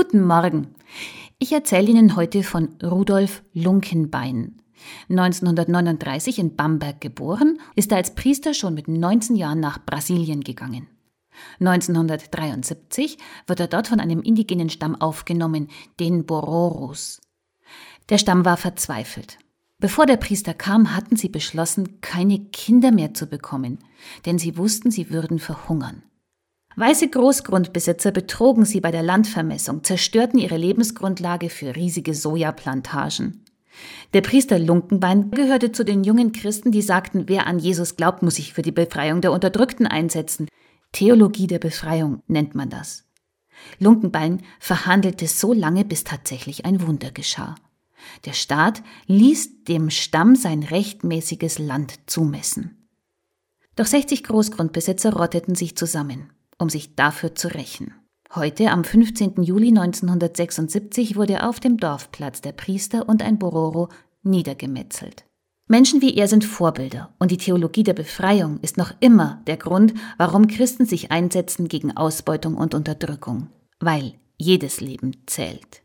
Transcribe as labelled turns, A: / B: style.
A: Guten Morgen. Ich erzähle Ihnen heute von Rudolf Lunkenbein. 1939 in Bamberg geboren, ist er als Priester schon mit 19 Jahren nach Brasilien gegangen. 1973 wird er dort von einem indigenen Stamm aufgenommen, den Bororos. Der Stamm war verzweifelt. Bevor der Priester kam, hatten sie beschlossen, keine Kinder mehr zu bekommen, denn sie wussten, sie würden verhungern. Weiße Großgrundbesitzer betrogen sie bei der Landvermessung, zerstörten ihre Lebensgrundlage für riesige Sojaplantagen. Der Priester Lunkenbein gehörte zu den jungen Christen, die sagten, wer an Jesus glaubt, muss sich für die Befreiung der Unterdrückten einsetzen. Theologie der Befreiung nennt man das. Lunkenbein verhandelte so lange, bis tatsächlich ein Wunder geschah. Der Staat ließ dem Stamm sein rechtmäßiges Land zumessen. Doch 60 Großgrundbesitzer rotteten sich zusammen um sich dafür zu rächen. Heute, am 15. Juli 1976, wurde auf dem Dorfplatz der Priester und ein Bororo niedergemetzelt. Menschen wie er sind Vorbilder und die Theologie der Befreiung ist noch immer der Grund, warum Christen sich einsetzen gegen Ausbeutung und Unterdrückung, weil jedes Leben zählt.